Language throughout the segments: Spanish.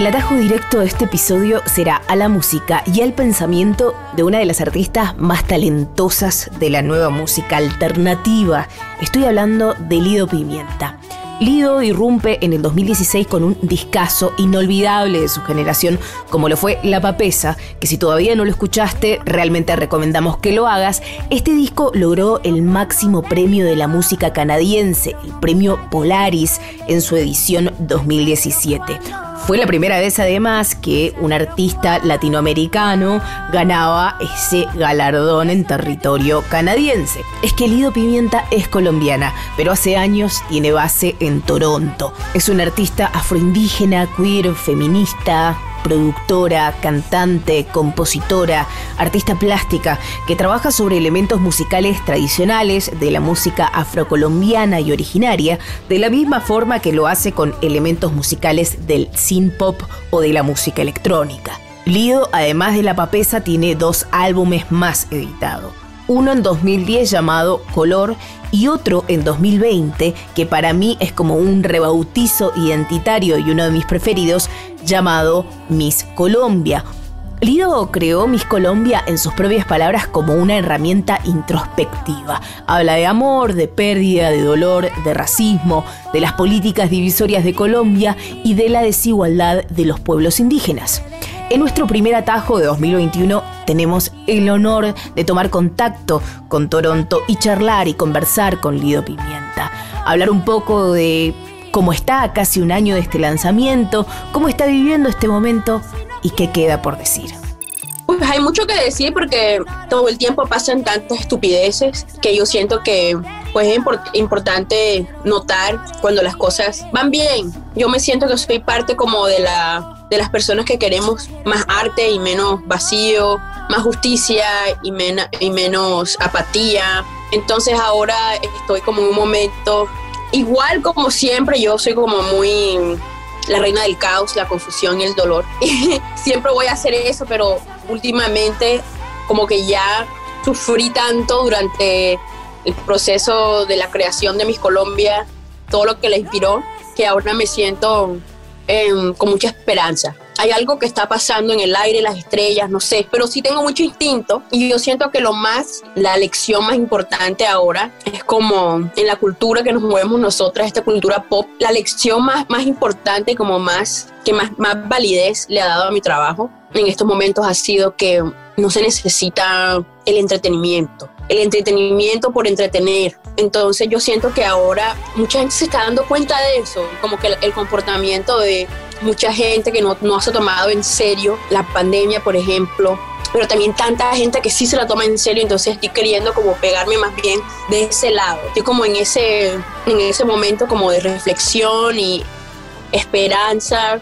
El atajo directo de este episodio será a la música y al pensamiento de una de las artistas más talentosas de la nueva música alternativa. Estoy hablando de Lido Pimienta. Lido irrumpe en el 2016 con un discazo inolvidable de su generación, como lo fue La Papesa, que si todavía no lo escuchaste, realmente recomendamos que lo hagas. Este disco logró el máximo premio de la música canadiense, el premio Polaris, en su edición 2017. Fue la primera vez además que un artista latinoamericano ganaba ese galardón en territorio canadiense. Es que Lido Pimienta es colombiana, pero hace años tiene base en Toronto. Es una artista afroindígena, queer, feminista, productora, cantante, compositora, artista plástica, que trabaja sobre elementos musicales tradicionales de la música afrocolombiana y originaria, de la misma forma que lo hace con elementos musicales del synth pop o de la música electrónica. Lido, además de La Papesa, tiene dos álbumes más editados uno en 2010 llamado Color y otro en 2020 que para mí es como un rebautizo identitario y uno de mis preferidos llamado Miss Colombia. Lido creó Miss Colombia en sus propias palabras como una herramienta introspectiva. Habla de amor, de pérdida, de dolor, de racismo, de las políticas divisorias de Colombia y de la desigualdad de los pueblos indígenas. En nuestro primer atajo de 2021 tenemos el honor de tomar contacto con Toronto y charlar y conversar con Lido Pimienta. Hablar un poco de cómo está casi un año de este lanzamiento, cómo está viviendo este momento y qué queda por decir. Pues hay mucho que decir porque todo el tiempo pasan tantas estupideces que yo siento que pues es importante notar cuando las cosas van bien. Yo me siento que soy parte como de la de las personas que queremos más arte y menos vacío, más justicia y, menos apatía. Entonces ahora estoy como en un momento, igual como siempre, yo soy como muy la reina del caos, la confusión y el dolor. siempre voy a hacer eso, pero últimamente como que ya sufrí tanto durante el proceso de la creación de Mis Colombia, todo lo que la inspiró, que ahora me siento Em, con mucha esperanza. Hay algo que está pasando en el aire, las estrellas, no sé, pero sí tengo mucho instinto y yo siento que lo más, la lección más importante ahora es como en la cultura que nos movemos nosotras, esta cultura pop, la lección más, más importante, como más, que más, más validez le ha dado a mi trabajo en estos momentos ha sido que no se necesita el entretenimiento, el entretenimiento por entretener. Entonces yo siento que ahora mucha gente se está dando cuenta de eso, como que el, comportamiento de mucha gente que no, no se ha tomado en serio la pandemia, por ejemplo, pero también tanta gente que sí se la toma en serio, entonces estoy queriendo como pegarme más bien de ese lado. Estoy como en ese, en ese momento como de reflexión y esperanza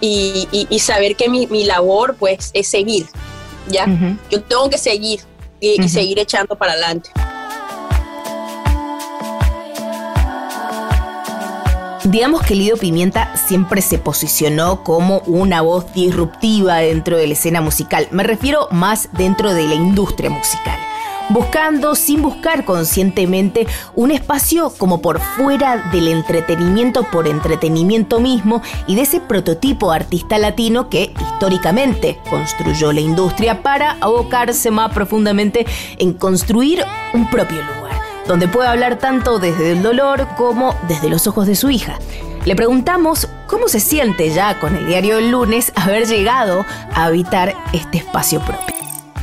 y, y, saber que mi, mi, labor pues es seguir, ¿ya? Yo tengo que seguir y, seguir echando para adelante. Digamos que Lido Pimienta siempre se posicionó como una voz disruptiva dentro de la escena musical. Me refiero más dentro de la industria musical buscando, sin buscar conscientemente, un espacio como por fuera del entretenimiento por entretenimiento mismo y de ese prototipo artista latino que históricamente construyó la industria para abocarse más profundamente en construir un propio lugar, donde pueda hablar tanto desde el dolor como desde los ojos de su hija. Le preguntamos cómo se siente ya con el diario del lunes haber llegado a habitar este espacio propio.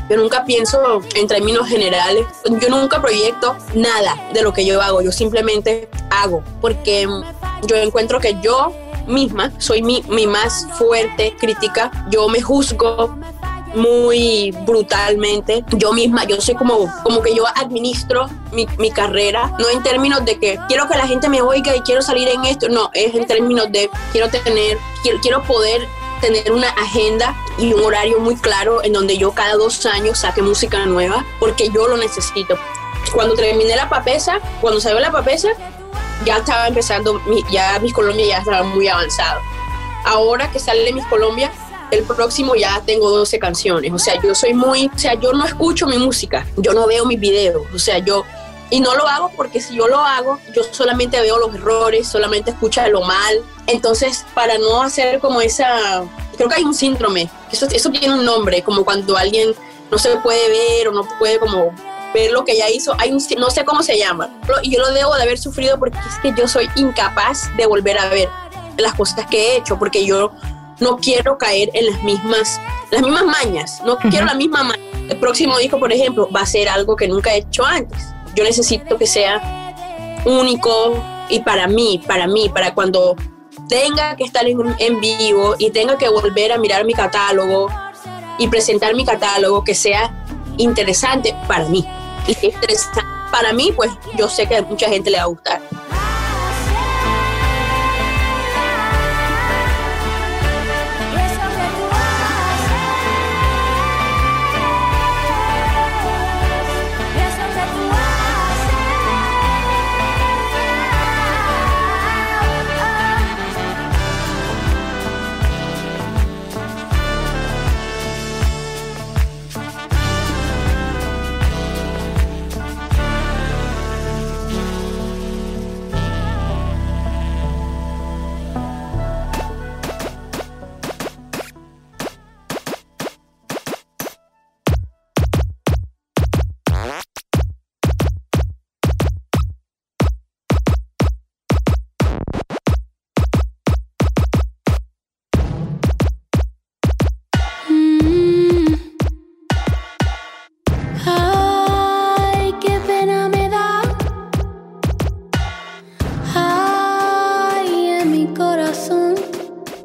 Yo nunca pienso en términos generales. Yo nunca proyecto nada de lo que yo hago. Yo simplemente hago. Porque yo encuentro que yo misma soy mi, mi más fuerte crítica. Yo me juzgo muy brutalmente. Yo misma, yo soy como, como que yo administro mi, mi, carrera, no en términos de que quiero que la gente me oiga y quiero salir en esto, no, es en términos de quiero tener, quiero, quiero poder tener una agenda y un horario muy claro en donde yo cada dos años saque música nueva porque yo lo necesito. Cuando terminé la papesa, cuando salió la papesa, ya estaba empezando, ya mis Colombia ya estaba muy avanzado. Ahora que sale mis Colombia, el próximo ya tengo 12 canciones. O sea, yo soy muy, o sea, yo no escucho mi música, yo no veo mis videos, o sea, yo y no lo hago porque si yo lo hago, yo solamente veo los errores, solamente escucho lo mal, Entonces, para no hacer como esa, creo que hay un síndrome, eso, eso tiene un nombre, como cuando alguien no se puede ver o no puede como ver lo que ella hizo, hay un, no sé cómo se llama, y yo lo debo de haber sufrido porque es que yo soy incapaz de volver a ver las cosas que he hecho, porque yo no quiero caer en las mismas, las mismas mañas, no quiero la misma maña. El próximo disco, por ejemplo, va a ser algo que nunca he hecho antes. Yo necesito que sea único y para mí, para mí, para cuando tenga que estar en, vivo y tenga que volver a mirar mi catálogo y presentar mi catálogo que sea interesante para mí. Y si es interesante para mí, pues yo sé que a mucha gente le va a gustar.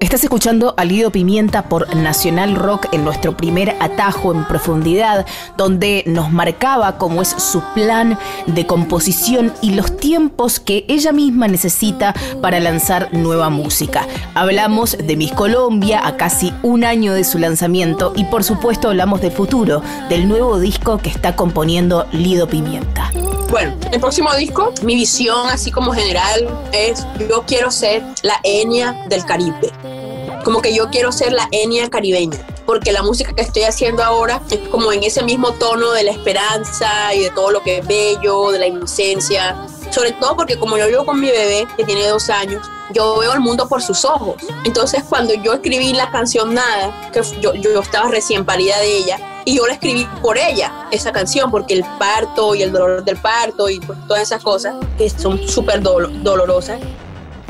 Estás escuchando a Lido Pimienta por Nacional Rock en nuestro primer atajo en profundidad, donde nos marcaba cómo es su plan de composición y los tiempos que ella misma necesita para lanzar nueva música. Hablamos de Miss Colombia a casi un año de su lanzamiento y por supuesto hablamos de futuro, del nuevo disco que está componiendo Lido Pimienta. Bueno, el próximo disco, mi visión así como general es, yo quiero ser la Enya del Caribe como que yo quiero ser la Enya caribeña, porque la música que estoy haciendo ahora es como en ese mismo tono de la esperanza y de todo lo que es bello, de la inocencia, sobre todo porque como yo vivo con mi bebé, que tiene dos años, yo veo el mundo por sus ojos. Entonces cuando yo escribí la canción Nada, que yo, yo estaba recién parida de ella, y yo la escribí por ella, esa canción, porque el parto y el dolor del parto y todas esas cosas que son súper dolorosas,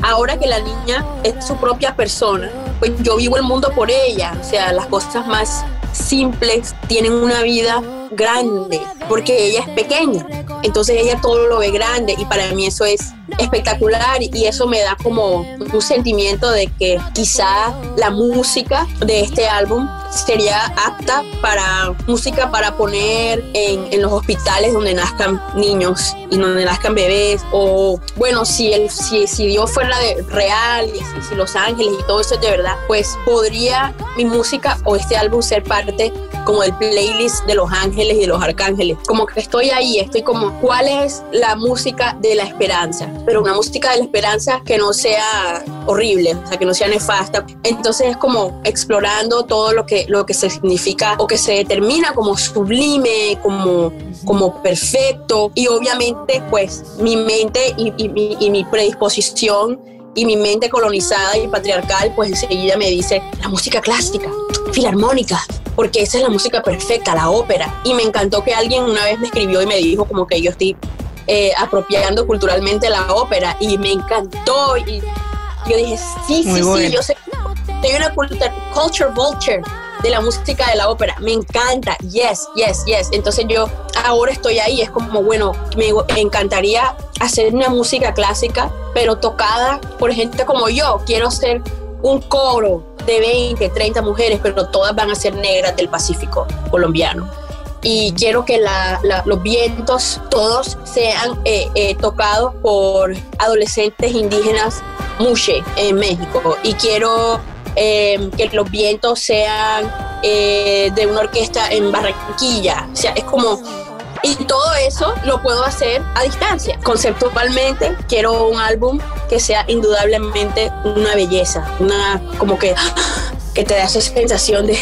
ahora que la niña es su propia persona, pues yo vivo el mundo por ella, o sea, las cosas más simples tienen una vida grande, porque ella es pequeña, entonces ella todo lo ve grande y para mí eso es espectacular y eso me da como un sentimiento de que quizá la música de este álbum sería apta para música para poner en, los hospitales donde nazcan niños y donde nazcan bebés. O bueno si el si, si Dios fuera de real y si, si Los Ángeles y todo eso es de verdad pues podría mi música o este álbum ser parte como del playlist de los ángeles y de los arcángeles. Como que estoy ahí, estoy como, ¿cuál es la música de la esperanza? Pero una música de la esperanza que no sea horrible, o sea, que no sea nefasta. Entonces es como explorando todo lo que, lo que se significa o que se determina como sublime, como, como perfecto. Y obviamente, pues, mi mente y, y, y mi predisposición y mi mente colonizada y patriarcal, pues enseguida me dice la música clásica, filarmónica, porque esa es la música perfecta, la ópera. Y me encantó que alguien una vez me escribió y me dijo como que yo estoy eh, apropiando culturalmente la ópera y me encantó y yo dije, sí, sí, sí, yo sé, soy una culture, culture vulture de la música de la ópera, me encanta, yes, yes, yes. Entonces yo ahora estoy ahí, es como, bueno, me encantaría hacer una música clásica, pero tocada por gente como yo. Quiero ser un coro de 20, 30 mujeres, pero todas van a ser negras del Pacífico colombiano. Y quiero que los vientos todos sean eh, eh, tocados por adolescentes indígenas mushe en México. Y quiero eh, que los vientos sean de una orquesta en Barranquilla. O sea, es como y todo eso lo puedo hacer a distancia. Conceptualmente quiero un álbum que sea indudablemente una belleza, una como que, que te da esa sensación de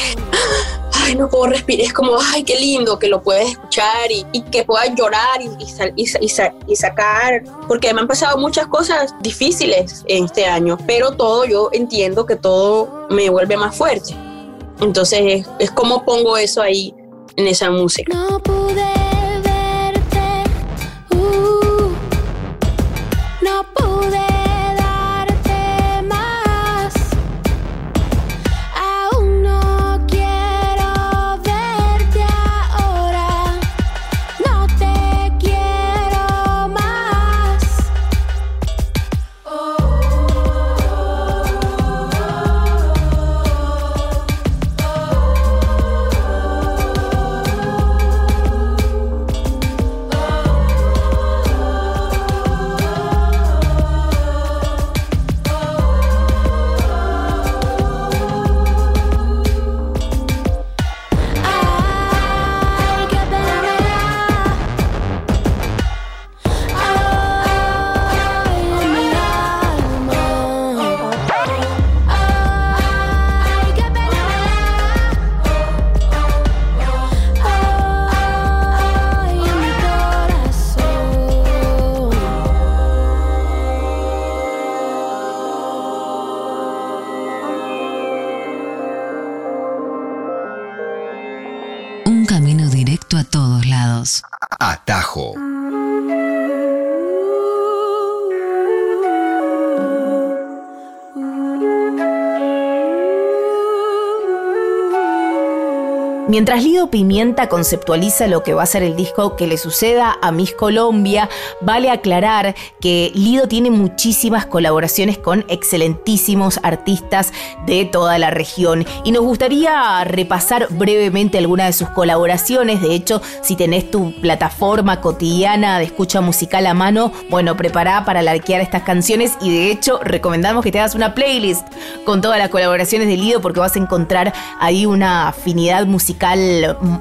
ay, no puedo respirar, es como, ay, qué lindo que lo puedes escuchar y, que puedas llorar y, y, sacar, porque me han pasado muchas cosas difíciles en este año, pero todo yo entiendo que todo me vuelve más fuerte. Entonces es, es como pongo eso ahí en esa música. No pude Mientras Lido Pimienta conceptualiza lo que va a ser el disco que le suceda a Miss Colombia, vale aclarar que Lido tiene muchísimas colaboraciones con excelentísimos artistas de toda la región y nos gustaría repasar brevemente algunas de sus colaboraciones. De hecho, si tenés tu plataforma cotidiana de escucha musical a mano, bueno, prepara para larquear estas canciones y de hecho recomendamos que te hagas una playlist con todas las colaboraciones de Lido porque vas a encontrar ahí una afinidad musical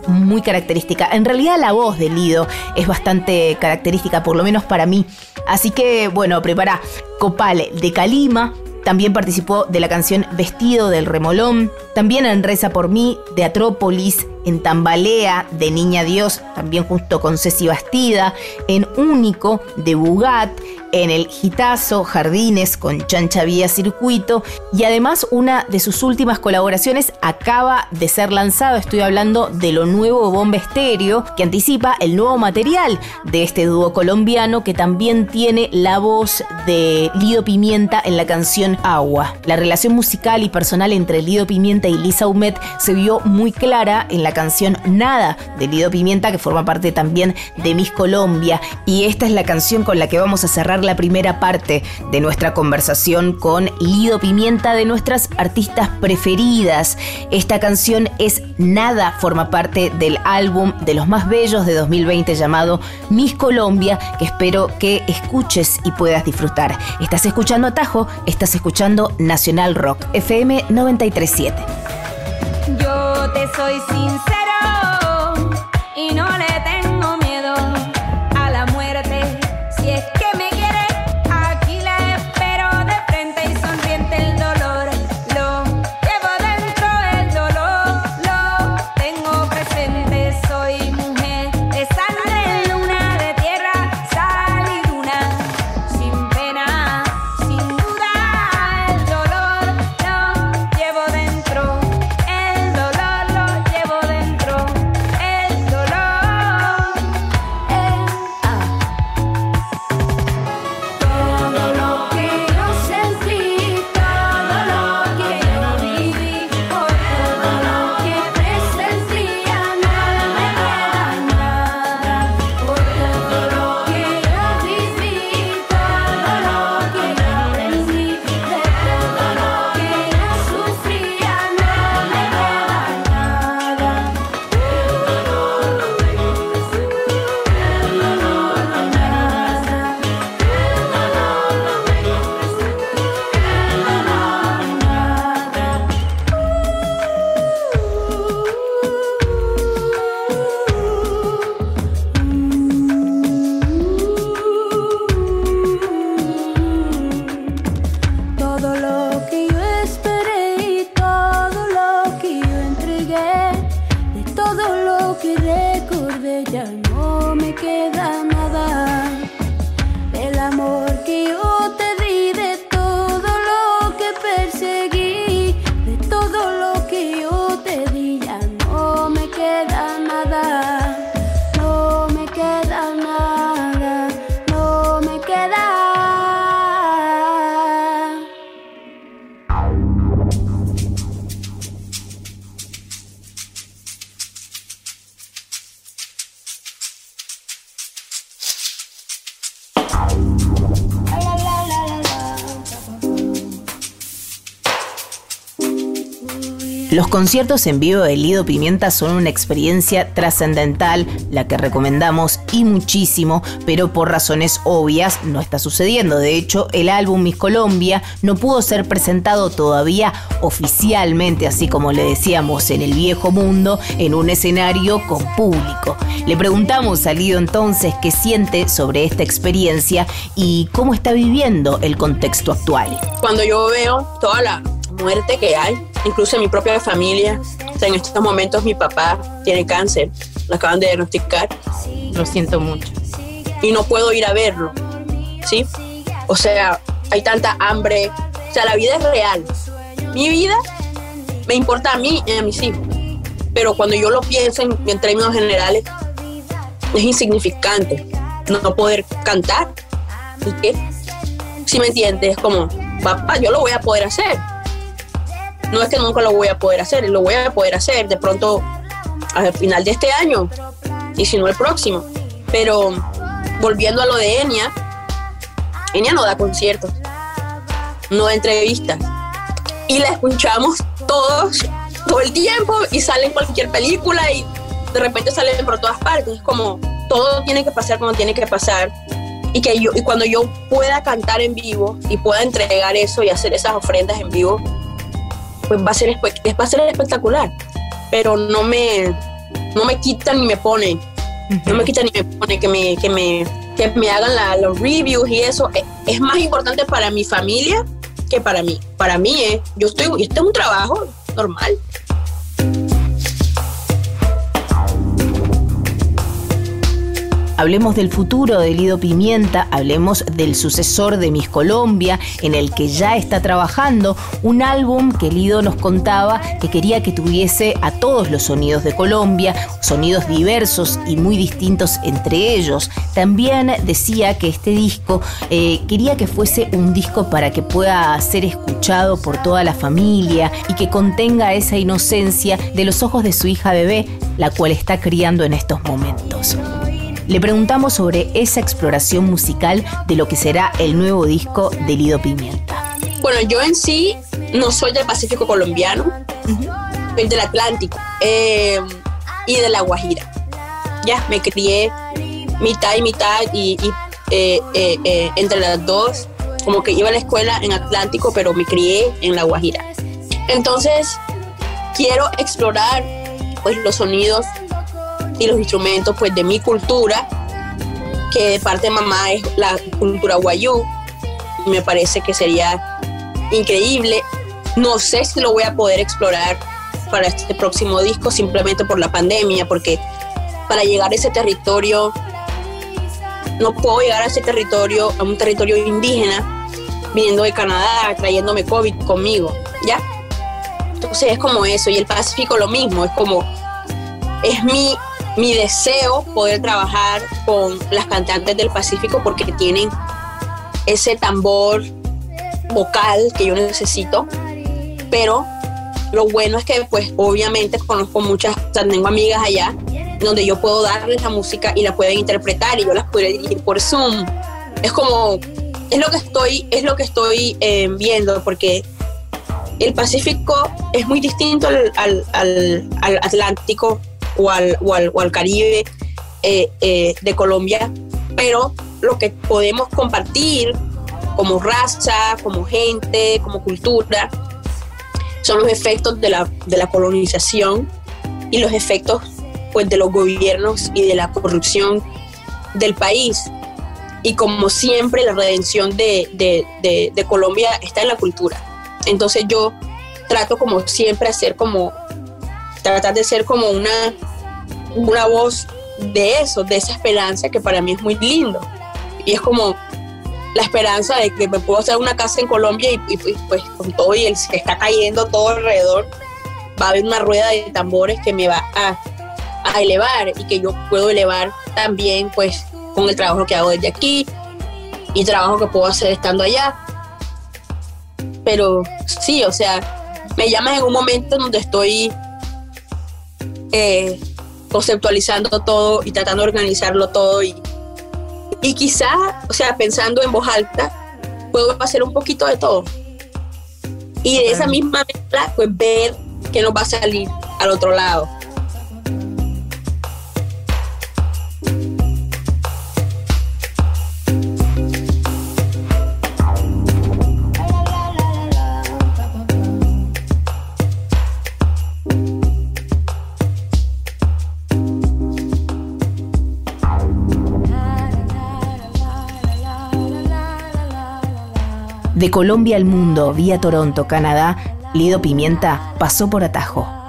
muy característica. En realidad la voz de Lido es bastante característica, por lo menos para mí. Así que bueno, prepara Copal de Calima. También participó de la canción Vestido del Remolón. También en Reza por mí de Atrópolis en Tambalea de Niña Dios, también junto con Ceci Bastida, en Único de Bugat, en el Gitazo Jardines con Chancha Vía Circuito y además una de sus últimas colaboraciones acaba de ser lanzado, estoy hablando de lo nuevo Bomba Estéreo que anticipa el nuevo material de este dúo colombiano que también tiene la voz de Lido Pimienta en la canción Agua. La relación musical y personal entre Lido Pimienta y Lisa Humet se vio muy clara en la canción Nada de Lido Pimienta, que forma parte también de Miss Colombia. Y esta es la canción con la que vamos a cerrar la primera parte de nuestra conversación con Lido Pimienta, de nuestras artistas preferidas. Esta canción es Nada, forma parte del álbum de los más bellos de 2020 llamado Miss Colombia, que espero que escuches y puedas disfrutar. Estás escuchando Atajo, estás escuchando Nacional Rock, FM 937 te soy sincero Los conciertos en vivo de Lido Pimienta son una experiencia trascendental, la que recomendamos y muchísimo, pero por razones obvias no está sucediendo. De hecho, el álbum Miss Colombia no pudo ser presentado todavía oficialmente, así como le decíamos en el viejo mundo, en un escenario con público. Le preguntamos a Lido entonces qué siente sobre esta experiencia y cómo está viviendo el contexto actual. Cuando yo veo toda la muerte que hay, incluso en mi propia familia, o sea, en estos momentos mi papá tiene cáncer, lo acaban de diagnosticar Lo siento mucho. y no puedo ir a verlo, ¿sí? O sea, hay tanta hambre, o sea, la vida es real. Mi vida me importa a mí y a mis hijos, pero cuando yo lo pienso en, en términos generales, es insignificante no poder cantar. ¿Y qué? Si me entiendes, es como, papá, yo lo voy a poder hacer. No es que nunca lo voy a poder hacer, lo voy a poder hacer de pronto al final de este año y si no el próximo. Pero volviendo a lo de Enya, Enya no da conciertos, no da entrevistas. Y la escuchamos todos, todo el tiempo y sale en cualquier película y de repente salen por todas partes. Es como todo tiene que pasar como tiene que pasar. Y, que yo, y cuando yo pueda cantar en vivo y pueda entregar eso y hacer esas ofrendas en vivo, pues va a ser, va a ser espectacular. Pero no me, no me quitan ni me ponen. No me quitan ni me ponen que me, que me, que me hagan la- los reviews y eso. Es, es más importante para mi familia que para mí. Para mí es, yo estoy, este es un trabajo normal. Hablemos del futuro de Lido Pimienta, hablemos del sucesor de Miss Colombia, en el que ya está trabajando, un álbum que Lido nos contaba que quería que tuviese a todos los sonidos de Colombia, sonidos diversos y muy distintos entre ellos. También decía que este disco eh, quería que fuese un disco para que pueda ser escuchado por toda la familia y que contenga esa inocencia de los ojos de su hija bebé, la cual está criando en estos momentos. Le preguntamos sobre esa exploración musical de lo que será el nuevo disco de Lido Pimienta. Bueno, yo en sí no soy del Pacífico colombiano, soy del Atlántico eh, y de la Guajira. Ya, me crié mitad y mitad y, eh, eh, entre las dos, como que iba a la escuela en Atlántico, pero me crié en la Guajira. Entonces, quiero explorar pues los sonidos y los instrumentos pues de mi cultura, que de parte de mamá es la cultura guayú. Me parece que sería increíble. No sé si lo voy a poder explorar para este próximo disco simplemente por la pandemia, porque para llegar a ese territorio, no puedo llegar a ese territorio, a un territorio indígena, viniendo de Canadá, trayéndome COVID conmigo, ¿ya? Entonces es como eso, y el Pacífico lo mismo, es como, es mi, mi deseo poder trabajar con las cantantes del Pacífico porque tienen ese tambor vocal que yo necesito, pero lo bueno es que pues obviamente conozco muchas, tengo amigas allá donde yo puedo darles la música y la pueden interpretar y yo las puedo dirigir por Zoom. Es como, es lo que estoy, es lo que estoy eh, viendo porque el Pacífico es muy distinto al Atlántico o al, o al, o al Caribe eh, eh, de Colombia, pero lo que podemos compartir como raza, como gente, como cultura, son los efectos de la, de la colonización y los efectos pues, de los gobiernos y de la corrupción del país. Y como siempre, la redención de, de, de, de Colombia está en la cultura. Entonces yo trato como siempre hacer como, tratar de ser como una, una voz de eso, de esa esperanza que para mí es muy lindo. Y es como la esperanza de que me puedo hacer una casa en Colombia y, pues con todo y el se está cayendo todo alrededor, va a haber una rueda de tambores que me va a, a elevar y que yo puedo elevar también pues con el trabajo que hago desde aquí y trabajo que puedo hacer estando allá. Pero sí, o sea, me llamas en un momento donde estoy eh, conceptualizando todo y tratando de organizarlo todo y, y quizá, o sea, pensando en voz alta, puedo hacer un poquito de todo. Y de esa misma mezcla, pues ver qué nos va a salir al otro lado. De Colombia al mundo, vía Toronto, Canadá, Lido Pimienta pasó por atajo.